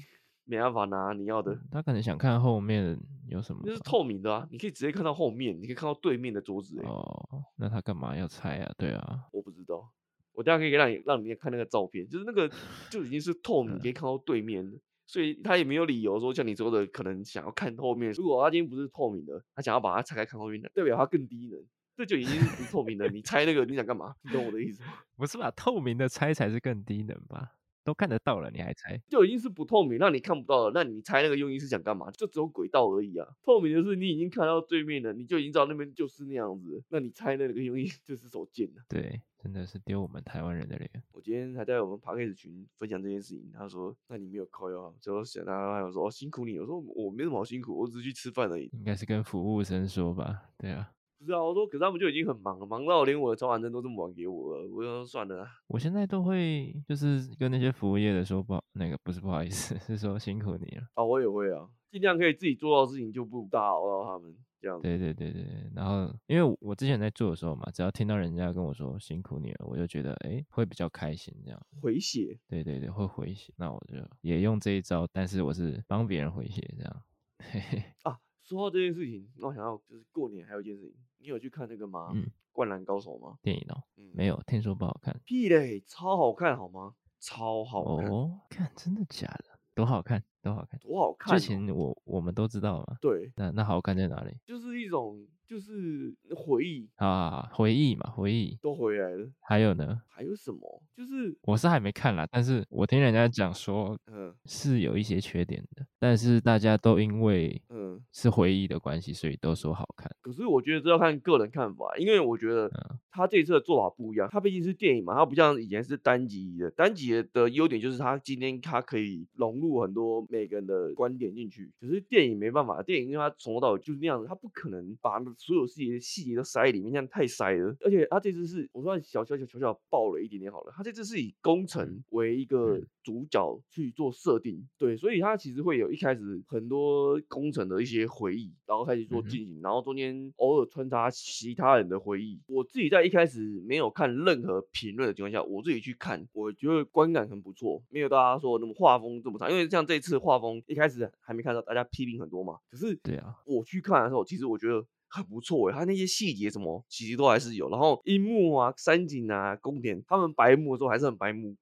[SPEAKER 1] 没办法拿你要的？
[SPEAKER 2] 他可能想看后面有什么。
[SPEAKER 1] 那是透明的啊，你可以直接看到后面，你可以看到对面的桌子。
[SPEAKER 2] 哦，那他干嘛要拆啊？对啊，
[SPEAKER 1] 我不知道。我等下可以让你让你看那个照片，就是那个 就已经是透明，可以看到对面。所以他也没有理由说像你说的，可能想要看后面。如果他今天不是透明的，他想要把它拆开看后面的，代表他更低能。这就已经是不透明的，你拆那个你想干嘛？你懂我的意思吗？
[SPEAKER 2] 不是吧？透明的拆才是更低能吧？都看得到了，你还猜？
[SPEAKER 1] 就已经是不透明，让你看不到了。那你猜那个用意是想干嘛？就只有轨道而已啊。透明的是你已经看到对面了，你就已经知道那边就是那样子。那你猜那个用意 就是手贱了。
[SPEAKER 2] 对。真的是丢我们台湾人的脸。
[SPEAKER 1] 我今天还在我们 Podcast 群分享这件事情，他说：“那你没有靠腰啊？”最后想他还有说：“哦，辛苦你。”我说：“我没什么好辛苦，我只是去吃饭而已。”
[SPEAKER 2] 应该是跟服务生说吧？对啊，
[SPEAKER 1] 不知道。我说：“可是他们就已经很忙了，忙到连我的传单都这么晚给我了。”我就说：“算了。”
[SPEAKER 2] 我现在都会就是跟那些服务业的说不好，那个不是不好意思，是说辛苦你了。
[SPEAKER 1] 啊，我也会啊，尽量可以自己做到的事情就不打扰到他们。这样
[SPEAKER 2] 对对对对，然后因为我之前在做的时候嘛，只要听到人家跟我说辛苦你了，我就觉得哎会比较开心这样。
[SPEAKER 1] 回血，
[SPEAKER 2] 对对对，会回血，那我就也用这一招，但是我是帮别人回血这样。嘿嘿
[SPEAKER 1] 啊，说到这件事情，那我想到就是过年还有一件事情，你有去看那个吗？嗯，灌篮高手吗？
[SPEAKER 2] 电影哦，嗯、没有，听说不好看。
[SPEAKER 1] 屁嘞，超好看好吗？超好看
[SPEAKER 2] 哦，看真的假的？多好看，多好看，
[SPEAKER 1] 多好看！
[SPEAKER 2] 剧情我我们都知道嘛。
[SPEAKER 1] 对，
[SPEAKER 2] 那那好看在哪里？
[SPEAKER 1] 就是一种。就是回忆
[SPEAKER 2] 啊，回忆嘛，回忆
[SPEAKER 1] 都回来了。
[SPEAKER 2] 还有呢？
[SPEAKER 1] 还有什么？就是
[SPEAKER 2] 我是还没看啦，但是我听人家讲说，嗯，是有一些缺点的。但是大家都因为嗯是回忆的关系，所以都说好看。
[SPEAKER 1] 可是我觉得这要看个人看法，因为我觉得他这一次的做法不一样。他毕竟是电影嘛，他不像以前是单集的。单集的优点就是他今天他可以融入很多每个人的观点进去。可是电影没办法，电影因为他从头到尾就是那样子，他不可能把。所有细节细节都塞里面，这样太塞了。而且他这次是，我说小小小小小爆了一点点好了。他这次是以工程为一个主角去做设定，对，所以他其实会有一开始很多工程的一些回忆，然后开始做进行，然后中间偶尔穿插其他人的回忆。我自己在一开始没有看任何评论的情况下，我自己去看，我觉得观感很不错，没有大家说那么画风这么差。因为像这次画风一开始还没看到，大家批评很多嘛。可是对啊，我去看的时候，其实我觉得。很不错诶，他那些细节什么，其实都还是有。然后樱木啊、山井啊、宫田，他们白目的时候还是很白目，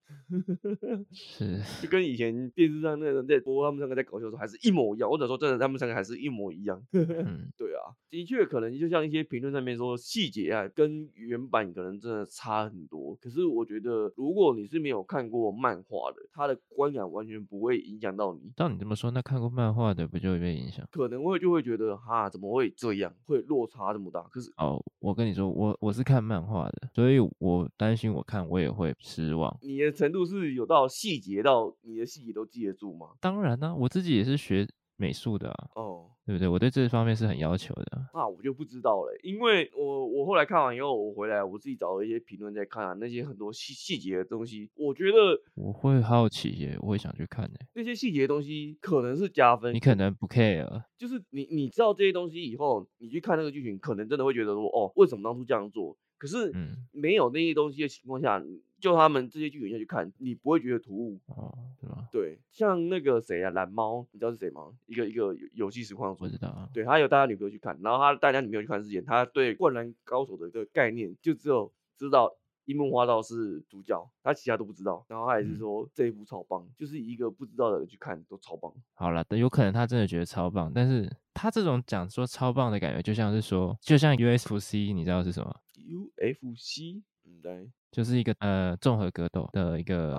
[SPEAKER 2] 是，
[SPEAKER 1] 就跟以前电视上那个在播他们三个在搞笑的时候还是一模一样。或者说真的，他们三个还是一模一样。嗯，对啊，的确可能就像一些评论上面说，细节啊跟原版可能真的差很多。可是我觉得，如果你是没有看过漫画的，他的观感完全不会影响到你。
[SPEAKER 2] 照你这么说，那看过漫画的不就会被影响？
[SPEAKER 1] 可能会就会觉得哈，怎么会这样？会。落差这么大，可是
[SPEAKER 2] 哦，我跟你说，我我是看漫画的，所以我担心我看我也会失望。
[SPEAKER 1] 你的程度是有到细节到你的细节都记得住吗？
[SPEAKER 2] 当然呢、啊，我自己也是学美术的啊。哦。对不对？我对这方面是很要求的。
[SPEAKER 1] 那我就不知道了，因为我我后来看完以后，我回来我自己找了一些评论在看啊，那些很多细细节的东西，我觉得
[SPEAKER 2] 我会好奇耶，我会想去看耶。
[SPEAKER 1] 那些细节的东西可能是加分，
[SPEAKER 2] 你可能不 care，
[SPEAKER 1] 就是你你知道这些东西以后，你去看那个剧情，可能真的会觉得说，哦，为什么当初这样做？可是，嗯，没有那些东西的情况下。就他们这些剧情下去看，你不会觉得突兀哦，对吧？对，像那个谁啊，蓝猫，你知道是谁吗？一个一个游戏实况主，
[SPEAKER 2] 我知道啊。
[SPEAKER 1] 对，他有带他女朋友去看，然后他带他女朋友去看之前，他对《灌篮高手》的一个概念就只有知道樱木花道是主角，他其他都不知道。然后他也是说、嗯、这一部超棒，就是一个不知道的人去看都超棒。
[SPEAKER 2] 好了，有可能他真的觉得超棒，但是他这种讲说超棒的感觉，就像是说，就像 UFC，你知道是什么
[SPEAKER 1] ？UFC，嗯，对。
[SPEAKER 2] 就是一个呃综合格斗的一个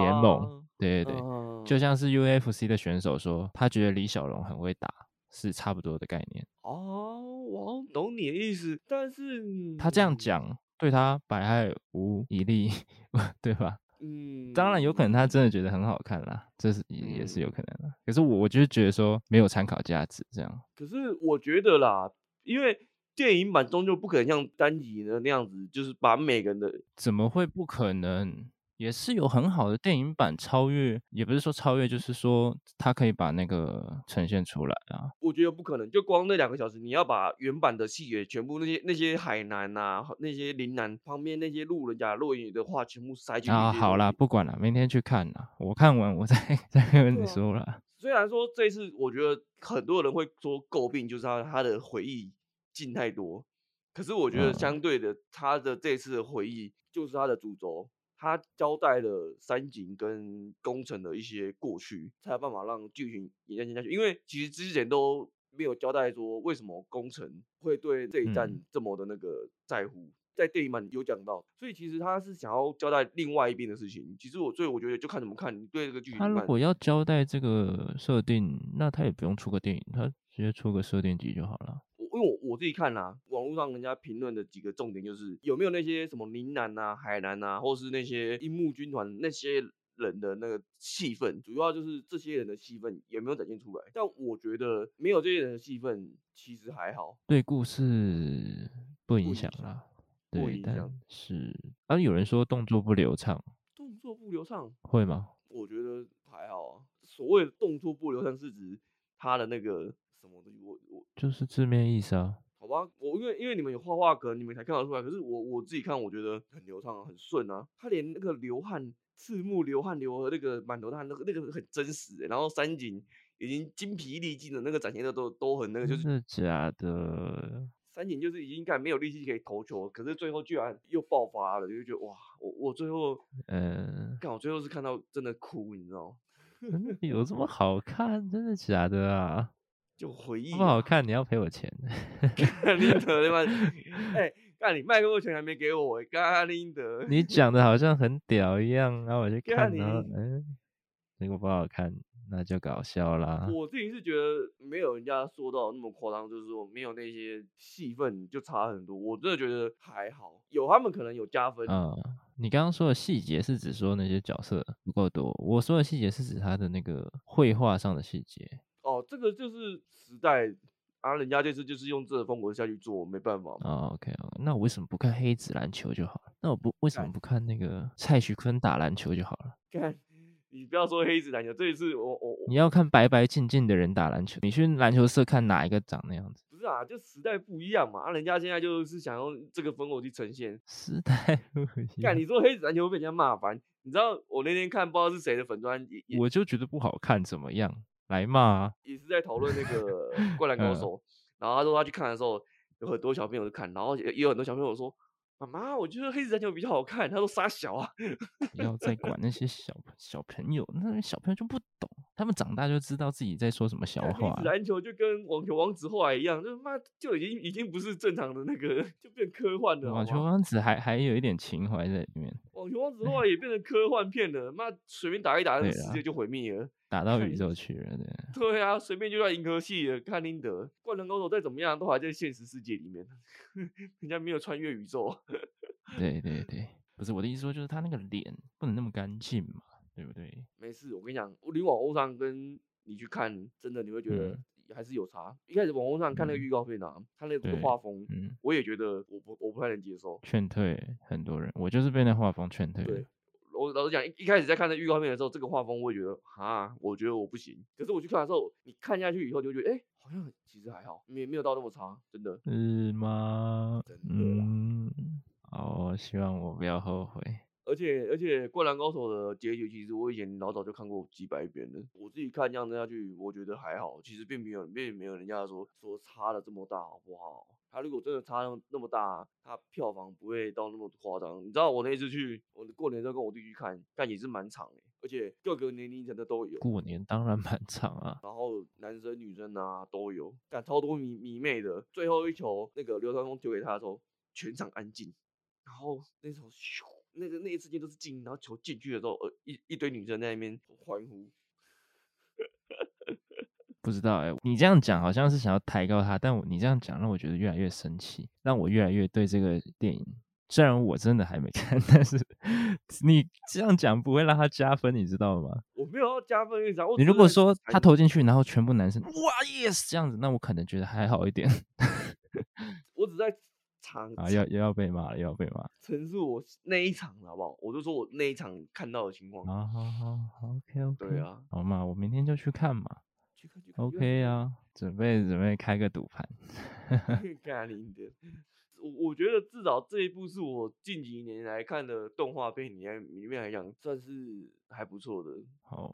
[SPEAKER 2] 联盟，啊、对对对，啊、就像是 UFC 的选手说，他觉得李小龙很会打，是差不多的概念。
[SPEAKER 1] 哦，我懂你的意思，但是
[SPEAKER 2] 他这样讲对他百害无一利，对吧？嗯，当然有可能他真的觉得很好看啦，这是也也是有可能的。嗯、可是我我就是觉得说没有参考价值这样。
[SPEAKER 1] 可是我觉得啦，因为电影版终究不可能像单集的那样子，就是把每个人的
[SPEAKER 2] 怎么会不可能？也是有很好的电影版超越，也不是说超越，就是说它可以把那个呈现出来啊。
[SPEAKER 1] 我觉得不可能，就光那两个小时，你要把原版的细节全部那些那些海南啊，那些岭南旁边那些路人甲落影的话全部塞进去啊。
[SPEAKER 2] 好啦，不管了，明天去看啦。我看完我再 再跟你说了。
[SPEAKER 1] 虽然说这次我觉得很多人会说诟病，就是他他的回忆进太多，可是我觉得相对的，他的这次的回忆就是他的主轴。他交代了三井跟工程的一些过去，才有办法让剧情延续下去。因为其实之前都没有交代说为什么工程会对这一战这么的那个在乎，嗯、在电影版有讲到，所以其实他是想要交代另外一边的事情。其实我所以我觉得就看怎么看，你对这个剧情。
[SPEAKER 2] 他如果要交代这个设定，那他也不用出个电影，他直接出个设定集就好了。
[SPEAKER 1] 因为我我自己看啦、啊，网络上人家评论的几个重点就是有没有那些什么宁南啊、海南啊，或是那些樱木军团那些人的那个戏份，主要就是这些人的戏份有没有展现出来？但我觉得没有这些人的戏份其实还好，
[SPEAKER 2] 对故事不影响啦，不影响是。啊，有人说动作不流畅，
[SPEAKER 1] 动作不流畅
[SPEAKER 2] 会吗？
[SPEAKER 1] 我觉得还好啊。所谓的动作不流畅是指他的那个。什么东西？我我
[SPEAKER 2] 就是字面意思啊。
[SPEAKER 1] 好吧，我因为因为你们有画画，可能你们才看得出来。可是我我自己看，我觉得很流畅啊，很顺啊。他连那个流汗、赤目流汗流和那个满头大汗，那个那个很真实欸。然后三井已经精疲力尽的那个展现的都都很那个，就是
[SPEAKER 2] 假的。
[SPEAKER 1] 三井就是已经感觉没有力气可以投球，可是最后居然又爆发了，就觉得哇，我我最后嗯，看我最后是看到真的哭，你知道吗？
[SPEAKER 2] 有这么好看？真的假的啊？
[SPEAKER 1] 就回忆
[SPEAKER 2] 不好看，你要赔我钱。
[SPEAKER 1] 干林德对吧？哎，那你麦克风钱还没给我，干林德。
[SPEAKER 2] 你讲的好像很屌一样，然后我就 看，然后嗯，结果不好看，那就搞笑啦。
[SPEAKER 1] 我自己是觉得没有人家说到那么夸张，就是说没有那些戏份就差很多。我真的觉得还好，有他们可能有加分。
[SPEAKER 2] 嗯，你刚刚说的细节是指说那些角色不够多，我说的细节是指他的那个绘画上的细节。
[SPEAKER 1] 哦，这个就是时代啊，人家这次就是用这个风格下去做，没办法。
[SPEAKER 2] 哦，OK，OK，、okay, okay. 那我为什么不看黑子篮球就好了？那我不为什么不看那个蔡徐坤打篮球就好了？
[SPEAKER 1] 看，你不要说黑子篮球，这一次我我
[SPEAKER 2] 你要看白白净净的人打篮球，你去篮球社看哪一个长那样子？
[SPEAKER 1] 不是啊，就时代不一样嘛。啊，人家现在就是想用这个风格去呈现
[SPEAKER 2] 时代不一样。
[SPEAKER 1] 看你说黑子篮球会被人家骂烦，你知道我那天看不知道是谁的粉专，
[SPEAKER 2] 我就觉得不好看，怎么样？来嘛、啊，
[SPEAKER 1] 也是在讨论那个《灌篮高手》，然后他说他去看的时候，有很多小朋友去看，然后也有很多小朋友说：“妈妈，我觉得黑子篮球比较好看。”他说：“傻小啊，
[SPEAKER 2] 不要再管那些小小朋友，那小朋友就不懂，他们长大就知道自己在说什么笑话。黑
[SPEAKER 1] 子篮球就跟网球王子后来一样，就妈就已经已经不是正常的那个，就变科幻了。
[SPEAKER 2] 网球王子还还有一点情怀在里面，
[SPEAKER 1] 网球王子后来也变成科幻片了，妈随便打一打，那个世界就毁灭了。”
[SPEAKER 2] 打到宇宙去了，对。
[SPEAKER 1] 对啊，随便就在银河系了。看林德，灌篮高手再怎么样，都还在现实世界里面，人家没有穿越宇宙。
[SPEAKER 2] 对对对，不是我的意思说，就是他那个脸不能那么干净嘛，对不对？
[SPEAKER 1] 没事，我跟你讲，你往欧上跟你去看，真的你会觉得还是有差。嗯、一开始网络上看那个预告片啊，看、嗯、那个画风，嗯，我也觉得我不我不太能接受，
[SPEAKER 2] 劝退很多人。我就是被那画风劝退。
[SPEAKER 1] 对。我老实讲，一一开始在看这预告片的时候，这个画风我也觉得啊，我觉得我不行。可是我去看的时候，你看下去以后，就觉得哎、欸，好像其实还好，没没有到那么差，真的。
[SPEAKER 2] 是吗？真的。嗯。哦，希望我不要后悔。
[SPEAKER 1] 而且而且，灌篮高手的结局，其实我以前老早就看过几百遍了。我自己看这样子下去，我觉得还好，其实并没有并没有人家说说差的这么大，好不好？他如果真的差那么大，他票房不会到那么夸张。你知道我那次去，我过年的时候跟我弟去看，但也是蛮长的，而且各个年龄层的都有。
[SPEAKER 2] 过年当然蛮长啊，
[SPEAKER 1] 然后男生女生啊都有，但超多迷迷妹的。最后一球那个刘传峰丢给他的时候，全场安静，然后那时候咻，那个那一瞬间都是静，然后球进去的时候，呃一一堆女生在那边欢呼。
[SPEAKER 2] 不知道哎、欸，你这样讲好像是想要抬高他，但我你这样讲让我觉得越来越生气，让我越来越对这个电影虽然我真的还没看，但是你这样讲不会让他加分，你知道吗？
[SPEAKER 1] 我没有要加分，
[SPEAKER 2] 你如果说他投进去，然后全部男生哇 yes 这样子，那我可能觉得还好一点。
[SPEAKER 1] 我只在场
[SPEAKER 2] 啊，要又要被骂了，又要被骂。
[SPEAKER 1] 陈述我那一场好不好？我就说我那一场看到的情况。
[SPEAKER 2] 啊，好好好，OK OK。
[SPEAKER 1] 对啊，
[SPEAKER 2] 好嘛，我明天就去看嘛。
[SPEAKER 1] 去看去看。
[SPEAKER 2] OK 啊，准备准备开个赌盘。
[SPEAKER 1] 干你的！我我觉得至少这一部是我近几年来看的动画片里面里面来讲算是还不错的。
[SPEAKER 2] 好，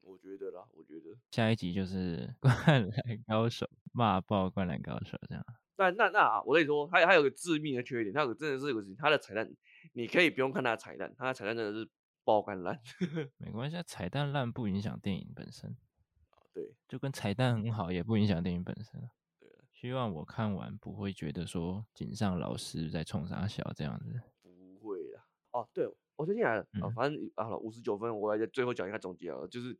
[SPEAKER 1] 我觉得啦，我觉得
[SPEAKER 2] 下一集就是 《灌篮高手》骂爆《灌篮高手》这样。
[SPEAKER 1] 但那那啊，我跟你说，还还有个致命的缺点，它有真的是有个事情，他的彩蛋，你可以不用看他的彩蛋，他的彩蛋真的是爆肝烂。
[SPEAKER 2] 没关系，彩蛋烂不影响电影本身。
[SPEAKER 1] 对，
[SPEAKER 2] 就跟彩蛋很好也不影响电影本身。对希望我看完不会觉得说井上老师在冲啥小这样子，
[SPEAKER 1] 不会啦。哦，对，我最近来了，嗯、啊，反正啊，五十九分，我来在最后讲一下总结啊，就是，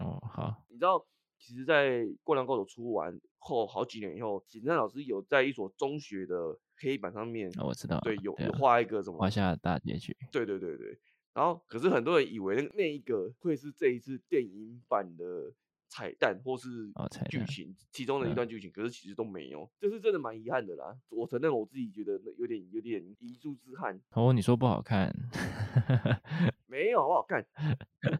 [SPEAKER 2] 哦，好，
[SPEAKER 1] 你知道，其实，在《灌篮高手》出完后好几年以后，井上老师有在一所中学的黑板上面，
[SPEAKER 2] 哦、我知道，
[SPEAKER 1] 对，有有画一个什么，
[SPEAKER 2] 画下大结局，
[SPEAKER 1] 对对对对，然后可是很多人以为那那一个会是这一次电影版的。彩蛋或是剧情、哦、其中的一段剧情，可是其实都没有，这是真的蛮遗憾的啦。我承认我自己觉得有点有点遗珠之憾。
[SPEAKER 2] 哦，你说不好看？
[SPEAKER 1] 没有，好不好看。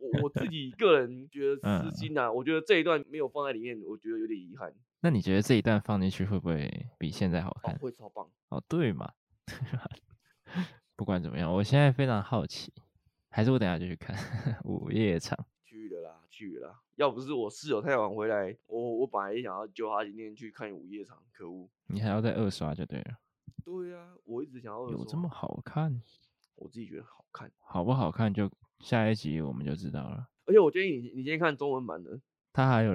[SPEAKER 1] 我我自己个人觉得私心啊，嗯、我觉得这一段没有放在里面，我觉得有点遗憾。
[SPEAKER 2] 那你觉得这一段放进去会不会比现在好看？
[SPEAKER 1] 哦、会超棒。
[SPEAKER 2] 哦，对嘛。不管怎么样，我现在非常好奇，还是我等下就去看 午夜场。
[SPEAKER 1] 去的啦，去了。要不是我室友太晚回来，我我本来也想要揪他今天去看午夜场。可恶，
[SPEAKER 2] 你还要再二刷就对了。
[SPEAKER 1] 对呀、啊，我一直想要。
[SPEAKER 2] 有这么好看？
[SPEAKER 1] 我自己觉得好看。
[SPEAKER 2] 好不好看就下一集我们就知道了。
[SPEAKER 1] 而且我建议你，你先看中文版的。
[SPEAKER 2] 它还有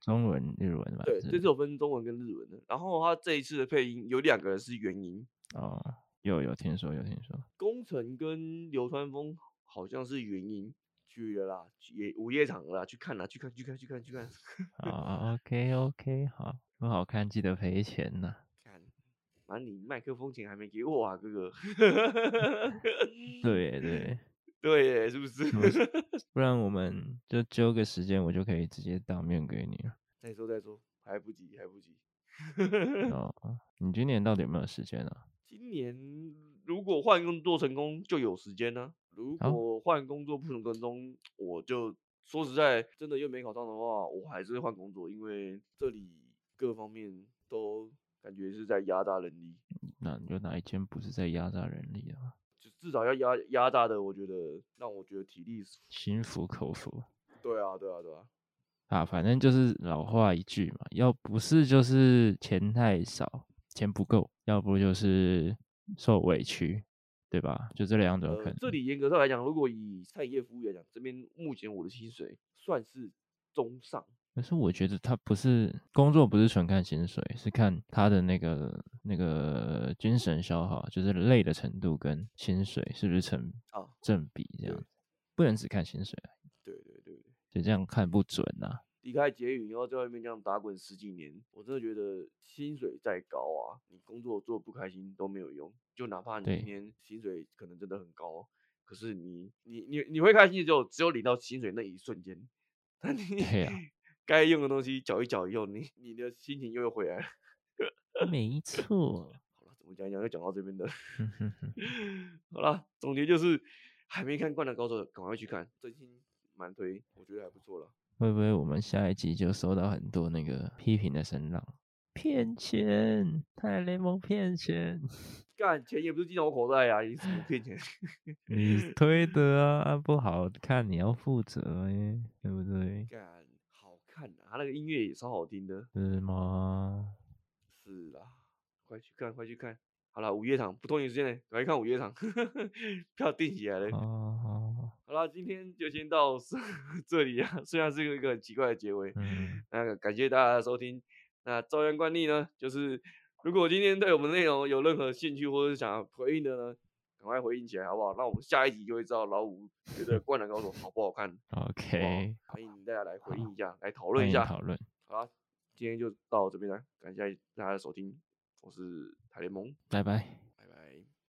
[SPEAKER 2] 中文、日文版。
[SPEAKER 1] 对，这次有分中文跟日文的。然后它这一次的配音有两个人是原音。
[SPEAKER 2] 哦，有有听说有听说。
[SPEAKER 1] 宫城跟流川枫好像是原音。去了啦，也午夜场了啦，去看啦，去看，去看，去看，去看。
[SPEAKER 2] 好，OK OK，好，不好看记得赔钱呐。
[SPEAKER 1] 看，反正你麦克风钱还没给我啊，哥哥。
[SPEAKER 2] 对 对
[SPEAKER 1] 对，是不是？
[SPEAKER 2] 不然我们就揪个时间，我就可以直接当面给你了。
[SPEAKER 1] 再说再说，还不急，还不急。
[SPEAKER 2] 哦，你今年到底有没有时间啊？
[SPEAKER 1] 今年如果换工作成功，就有时间呢。如果换工作不能跟踪，我就说实在，真的又没考上的话，我还是会换工作，因为这里各方面都感觉是在压榨人力。
[SPEAKER 2] 那有哪一间不是在压榨人力啊？
[SPEAKER 1] 就至少要压压榨的，我觉得让我觉得体力
[SPEAKER 2] 心服口服。
[SPEAKER 1] 对啊，对啊，对啊。
[SPEAKER 2] 啊，反正就是老话一句嘛，要不是就是钱太少，钱不够，要不就是受委屈。对吧？就这两种可能。呃，这里
[SPEAKER 1] 严格上来讲，如果以餐饮业服务来讲，这边目前我的薪水算是中上。
[SPEAKER 2] 可是我觉得他不是工作，不是纯看薪水，是看他的那个那个精神消耗，就是累的程度跟薪水是不是成正比这样。不能只看薪水。
[SPEAKER 1] 对对对对，
[SPEAKER 2] 就这样看不准呐，啊。
[SPEAKER 1] 离开捷运，以后在外面这样打滚十几年，我真的觉得薪水再高啊，你工作做不开心都没有用。就哪怕你今天薪水可能真的很高，可是你你你你会开心的就只有领到薪水那一瞬间，那你 该用的东西缴一缴以后，你你的心情又又回来了。
[SPEAKER 2] 没错。
[SPEAKER 1] 好了，怎么讲一讲又讲到这边的。好了，总结就是还没看《灌篮高手》，赶快去看，真心蛮推，我觉得还不错了。
[SPEAKER 2] 会不会我们下一集就收到很多那个批评的声浪？骗钱，太雷蒙骗钱，
[SPEAKER 1] 干钱也不是进我口袋呀、啊，你什么骗钱？
[SPEAKER 2] 你推的啊，不好看你要负责耶，对不对？
[SPEAKER 1] 干好看啊，他那个音乐也超好听的，
[SPEAKER 2] 是吗？
[SPEAKER 1] 是啊，快去看，快去看。好了，五月场不拖你时间嘞，赶快看五月场，票订起来了。
[SPEAKER 2] 哦，
[SPEAKER 1] 好了，今天就先到 这里啊，虽然是一个很奇怪的结尾。
[SPEAKER 2] 嗯，
[SPEAKER 1] 那个感谢大家的收听。那照样惯例呢，就是如果今天对我们的内容有任何兴趣或者是想要回应的呢，赶快回应起来好不好？那我们下一集就会知道老五觉得《灌篮高手》好不好看。
[SPEAKER 2] OK，
[SPEAKER 1] 好，欢迎大家来回应一下，来讨论一下。
[SPEAKER 2] 讨论。
[SPEAKER 1] 好了，今天就到这边了，感谢大家的收听。我是台联盟，
[SPEAKER 2] 拜拜。